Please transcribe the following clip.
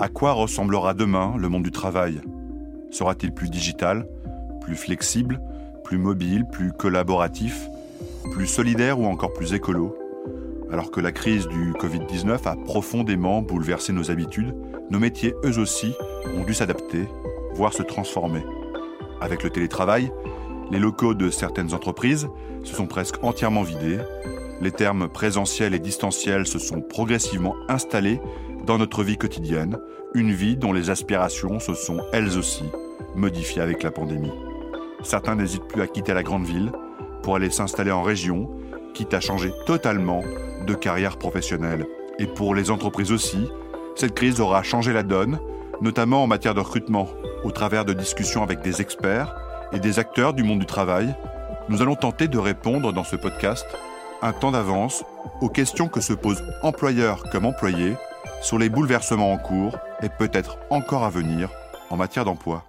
À quoi ressemblera demain le monde du travail? Sera-t-il plus digital, plus flexible, plus mobile, plus collaboratif, plus solidaire ou encore plus écolo? Alors que la crise du Covid-19 a profondément bouleversé nos habitudes, nos métiers, eux aussi, ont dû s'adapter, voire se transformer. Avec le télétravail, les locaux de certaines entreprises se sont presque entièrement vidés, les termes présentiel et distanciel se sont progressivement installés dans notre vie quotidienne, une vie dont les aspirations se sont elles aussi modifiées avec la pandémie. Certains n'hésitent plus à quitter la grande ville pour aller s'installer en région, quitte à changer totalement de carrière professionnelle. Et pour les entreprises aussi, cette crise aura changé la donne, notamment en matière de recrutement, au travers de discussions avec des experts et des acteurs du monde du travail. Nous allons tenter de répondre dans ce podcast un temps d'avance aux questions que se posent employeurs comme employés sur les bouleversements en cours et peut-être encore à venir en matière d'emploi.